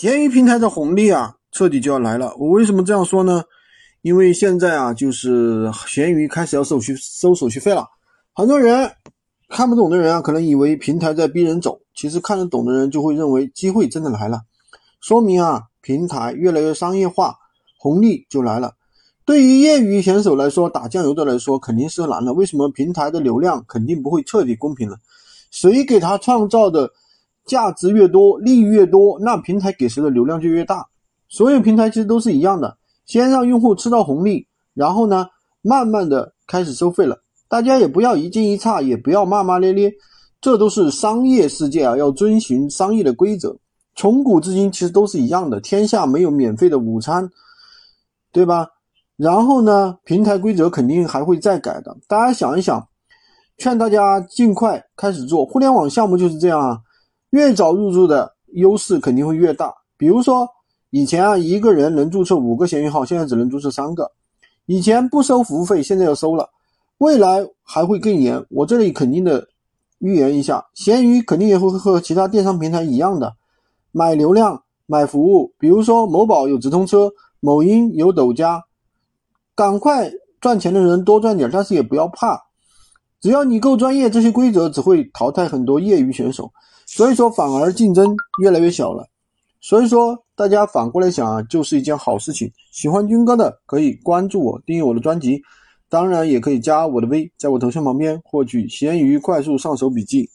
闲鱼平台的红利啊，彻底就要来了。我为什么这样说呢？因为现在啊，就是闲鱼开始要手续收手续费了。很多人看不懂的人啊，可能以为平台在逼人走，其实看得懂的人就会认为机会真的来了，说明啊，平台越来越商业化，红利就来了。对于业余选手来说，打酱油的来说肯定是难了。为什么平台的流量肯定不会彻底公平了？谁给他创造的？价值越多，利益越多，那平台给谁的流量就越大。所有平台其实都是一样的，先让用户吃到红利，然后呢，慢慢的开始收费了。大家也不要一惊一乍，也不要骂骂咧咧，这都是商业世界啊，要遵循商业的规则。从古至今其实都是一样的，天下没有免费的午餐，对吧？然后呢，平台规则肯定还会再改的。大家想一想，劝大家尽快开始做互联网项目，就是这样啊。越早入驻的优势肯定会越大。比如说，以前啊一个人能注册五个闲鱼号，现在只能注册三个。以前不收服务费，现在要收了。未来还会更严。我这里肯定的预言一下，闲鱼肯定也会和其他电商平台一样的，买流量、买服务。比如说某宝有直通车，某音有抖加，赶快赚钱的人多赚点，但是也不要怕。只要你够专业，这些规则只会淘汰很多业余选手，所以说反而竞争越来越小了。所以说大家反过来想啊，就是一件好事情。喜欢军哥的可以关注我，订阅我的专辑，当然也可以加我的微，在我头像旁边获取闲鱼快速上手笔记。